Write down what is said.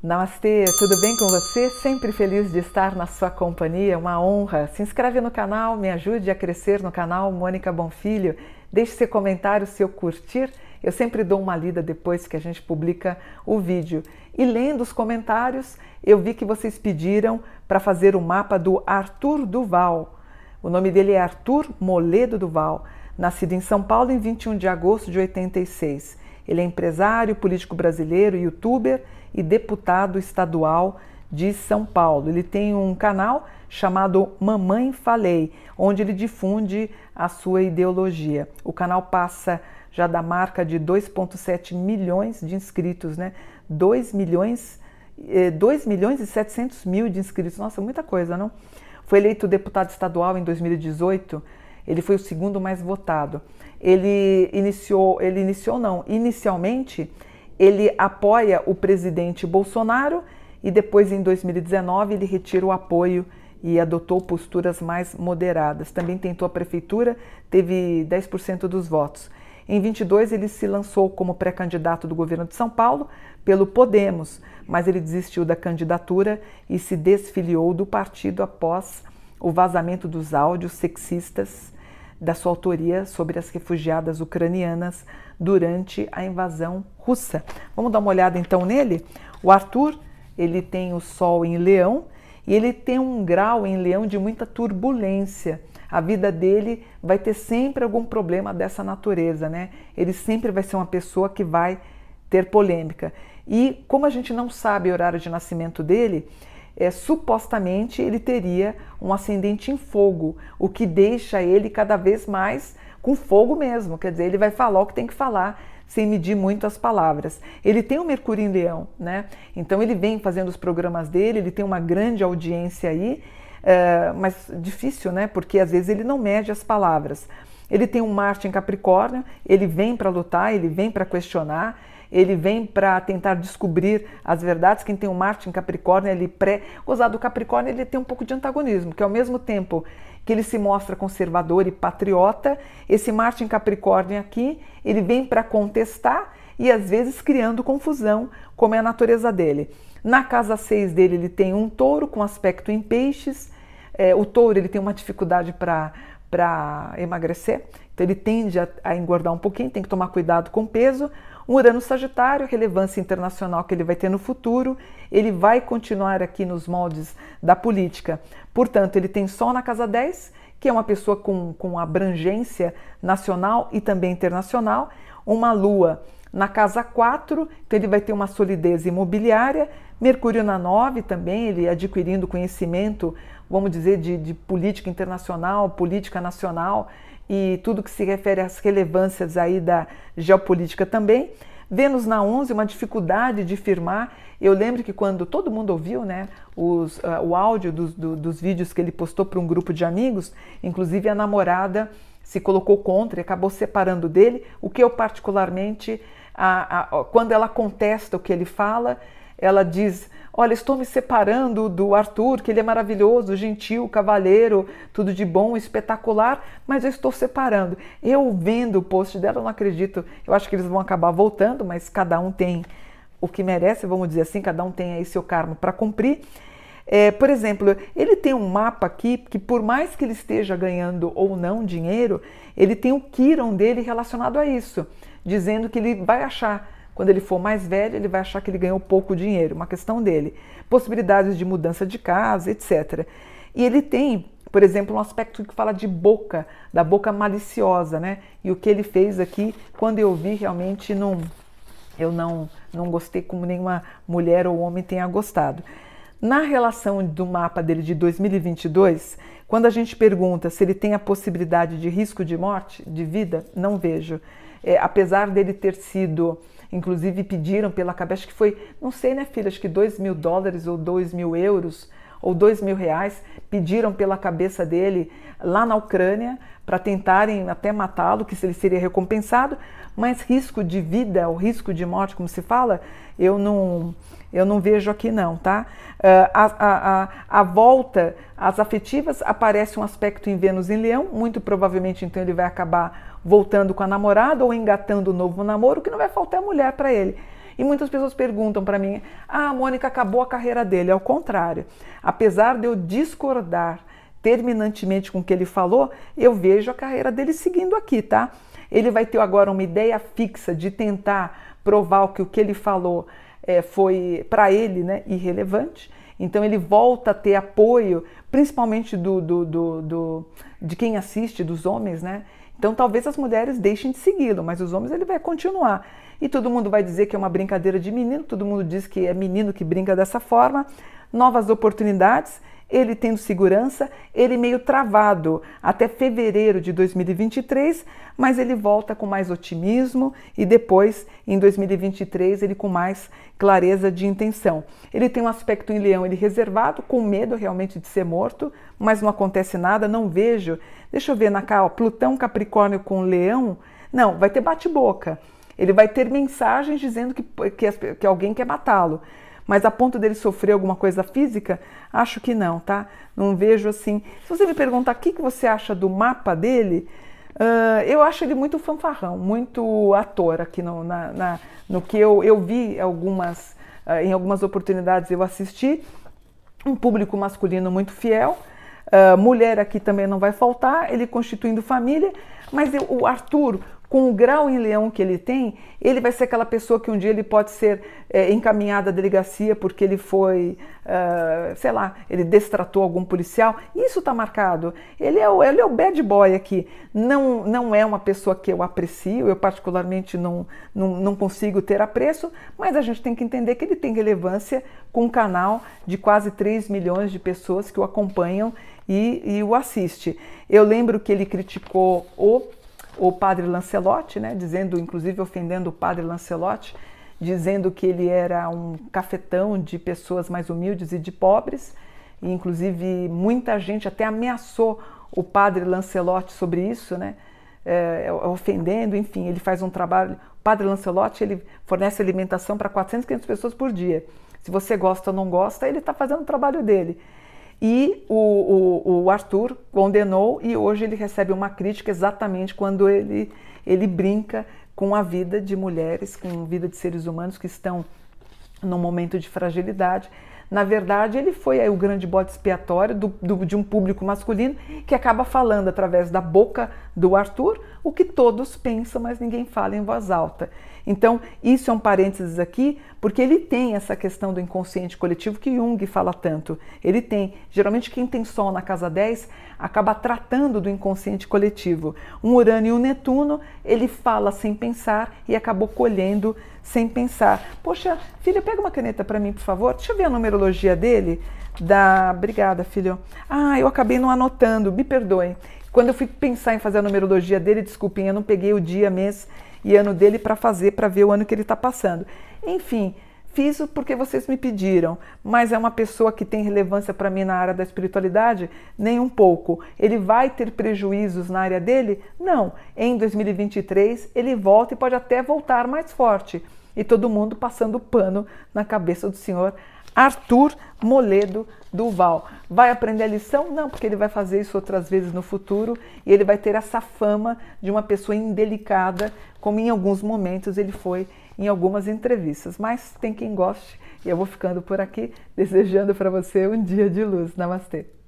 Namastê, tudo bem com você? Sempre feliz de estar na sua companhia, uma honra. Se inscreve no canal, me ajude a crescer no canal Mônica Bonfilho. Deixe seu comentário, seu curtir. Eu sempre dou uma lida depois que a gente publica o vídeo. E lendo os comentários, eu vi que vocês pediram para fazer o mapa do Arthur Duval. O nome dele é Arthur Moledo Duval, nascido em São Paulo em 21 de agosto de 86. Ele é empresário, político brasileiro, youtuber e deputado estadual de São Paulo. Ele tem um canal chamado Mamãe Falei, onde ele difunde a sua ideologia. O canal passa já da marca de 2,7 milhões de inscritos, né? 2 milhões, 2 eh, milhões e 700 mil de inscritos. Nossa, muita coisa, não? Foi eleito deputado estadual em 2018. Ele foi o segundo mais votado. Ele iniciou, ele iniciou não, inicialmente ele apoia o presidente Bolsonaro e depois, em 2019, ele retira o apoio e adotou posturas mais moderadas. Também tentou a prefeitura, teve 10% dos votos. Em 22, ele se lançou como pré-candidato do governo de São Paulo pelo Podemos, mas ele desistiu da candidatura e se desfiliou do partido após o vazamento dos áudios sexistas da sua autoria sobre as refugiadas ucranianas durante a invasão russa. Vamos dar uma olhada então nele? O Arthur, ele tem o Sol em Leão e ele tem um grau em Leão de muita turbulência. A vida dele vai ter sempre algum problema dessa natureza, né? Ele sempre vai ser uma pessoa que vai ter polêmica. E como a gente não sabe o horário de nascimento dele, é, supostamente ele teria um ascendente em fogo, o que deixa ele cada vez mais com fogo mesmo. Quer dizer, ele vai falar o que tem que falar sem medir muito as palavras. Ele tem o Mercúrio em Leão, né? Então ele vem fazendo os programas dele, ele tem uma grande audiência aí, é, mas difícil, né? Porque às vezes ele não mede as palavras. Ele tem um Marte em Capricórnio, ele vem para lutar, ele vem para questionar, ele vem para tentar descobrir as verdades. Quem tem o Marte em Capricórnio, ele pré. Gozar do Capricórnio, ele tem um pouco de antagonismo, que ao mesmo tempo que ele se mostra conservador e patriota, esse Marte em Capricórnio aqui, ele vem para contestar e às vezes criando confusão, como é a natureza dele. Na casa 6 dele, ele tem um touro com aspecto em peixes. É, o touro ele tem uma dificuldade para emagrecer, então ele tende a, a engordar um pouquinho, tem que tomar cuidado com o peso. Um Urano Sagitário, relevância internacional que ele vai ter no futuro, ele vai continuar aqui nos moldes da política. Portanto, ele tem Sol na casa 10, que é uma pessoa com, com abrangência nacional e também internacional, uma Lua na casa 4, então ele vai ter uma solidez imobiliária, Mercúrio na 9 também, ele adquirindo conhecimento, vamos dizer, de, de política internacional, política nacional, e tudo que se refere às relevâncias aí da geopolítica também. Vênus na 11, uma dificuldade de firmar. Eu lembro que quando todo mundo ouviu né, os, uh, o áudio dos, do, dos vídeos que ele postou para um grupo de amigos, inclusive a namorada se colocou contra e acabou separando dele, o que eu particularmente, a, a, quando ela contesta o que ele fala, ela diz: Olha, estou me separando do Arthur, que ele é maravilhoso, gentil, cavalheiro, tudo de bom, espetacular, mas eu estou separando. Eu vendo o post dela, não acredito. Eu acho que eles vão acabar voltando, mas cada um tem o que merece, vamos dizer assim, cada um tem aí seu karma para cumprir. É, por exemplo, ele tem um mapa aqui que, por mais que ele esteja ganhando ou não dinheiro, ele tem o Kiron dele relacionado a isso, dizendo que ele vai achar quando ele for mais velho, ele vai achar que ele ganhou pouco dinheiro, uma questão dele. Possibilidades de mudança de casa, etc. E ele tem, por exemplo, um aspecto que fala de boca, da boca maliciosa, né? E o que ele fez aqui, quando eu vi, realmente não, eu não, não gostei como nenhuma mulher ou homem tenha gostado. Na relação do mapa dele de 2022, quando a gente pergunta se ele tem a possibilidade de risco de morte, de vida, não vejo. É, apesar dele ter sido Inclusive pediram pela cabeça, acho que foi, não sei né filha, acho que 2 mil dólares ou 2 mil euros, ou dois mil reais, pediram pela cabeça dele lá na Ucrânia para tentarem até matá-lo, que ele seria recompensado, mas risco de vida, ou risco de morte, como se fala, eu não, eu não vejo aqui não, tá? Uh, a, a, a, volta às afetivas aparece um aspecto em Vênus em Leão, muito provavelmente então ele vai acabar voltando com a namorada ou engatando um novo namoro, que não vai faltar mulher para ele. E muitas pessoas perguntam para mim: ah, a Mônica acabou a carreira dele. Ao contrário, apesar de eu discordar terminantemente com o que ele falou, eu vejo a carreira dele seguindo aqui, tá? Ele vai ter agora uma ideia fixa de tentar provar que o que ele falou é, foi para ele né, irrelevante. Então ele volta a ter apoio, principalmente do, do, do, do, de quem assiste, dos homens, né? Então talvez as mulheres deixem de segui-lo, mas os homens ele vai continuar. E todo mundo vai dizer que é uma brincadeira de menino, todo mundo diz que é menino que brinca dessa forma. Novas oportunidades ele tendo segurança, ele meio travado até fevereiro de 2023, mas ele volta com mais otimismo e depois, em 2023, ele com mais clareza de intenção. Ele tem um aspecto em leão, ele reservado, com medo realmente de ser morto, mas não acontece nada, não vejo. Deixa eu ver na cá, ó, Plutão Capricórnio com leão, não, vai ter bate-boca. Ele vai ter mensagens dizendo que, que, que alguém quer matá-lo. Mas a ponto dele sofrer alguma coisa física, acho que não, tá? Não vejo assim. Se você me perguntar o que, que você acha do mapa dele, uh, eu acho ele muito fanfarrão, muito ator aqui no, na, na, no que eu, eu vi algumas, uh, em algumas oportunidades eu assisti. Um público masculino muito fiel. Uh, mulher aqui também não vai faltar, ele constituindo família, mas eu, o Arthur, com o grau em leão que ele tem, ele vai ser aquela pessoa que um dia ele pode ser é, encaminhado à delegacia porque ele foi, uh, sei lá, ele destratou algum policial. Isso está marcado. Ele é, o, ele é o bad boy aqui. Não, não é uma pessoa que eu aprecio, eu particularmente não, não, não consigo ter apreço, mas a gente tem que entender que ele tem relevância com um canal de quase 3 milhões de pessoas que o acompanham e, e o assiste. Eu lembro que ele criticou o o padre Lancelotti, né, dizendo, inclusive ofendendo o padre Lancelotti, dizendo que ele era um cafetão de pessoas mais humildes e de pobres, e inclusive muita gente até ameaçou o padre Lancelotti sobre isso, né, é, ofendendo, enfim, ele faz um trabalho, o padre Lancelotti ele fornece alimentação para 400, 500 pessoas por dia. Se você gosta ou não gosta, ele está fazendo o trabalho dele. E o, o, o, Arthur condenou e hoje ele recebe uma crítica exatamente quando ele, ele brinca com a vida de mulheres, com a vida de seres humanos que estão num momento de fragilidade. Na verdade, ele foi o grande bote expiatório do, do, de um público masculino que acaba falando através da boca do Arthur o que todos pensam, mas ninguém fala em voz alta. Então, isso é um parênteses aqui, porque ele tem essa questão do inconsciente coletivo que Jung fala tanto. Ele tem. Geralmente, quem tem Sol na casa 10 acaba tratando do inconsciente coletivo. Um Urânio e um Netuno, ele fala sem pensar e acabou colhendo sem pensar. Poxa, filha, pega uma caneta para mim, por favor. Deixa eu ver a numerologia dele. Da. Obrigada, filho. Ah, eu acabei não anotando, me perdoem. Quando eu fui pensar em fazer a numerologia dele, desculpem, eu não peguei o dia, mês e ano dele para fazer, para ver o ano que ele está passando. Enfim, fiz porque vocês me pediram, mas é uma pessoa que tem relevância para mim na área da espiritualidade? Nem um pouco. Ele vai ter prejuízos na área dele? Não. Em 2023 ele volta e pode até voltar mais forte. E todo mundo passando pano na cabeça do senhor Arthur Moledo Duval. Vai aprender a lição? Não, porque ele vai fazer isso outras vezes no futuro e ele vai ter essa fama de uma pessoa indelicada, como em alguns momentos ele foi em algumas entrevistas. Mas tem quem goste e eu vou ficando por aqui, desejando para você um dia de luz. Namastê.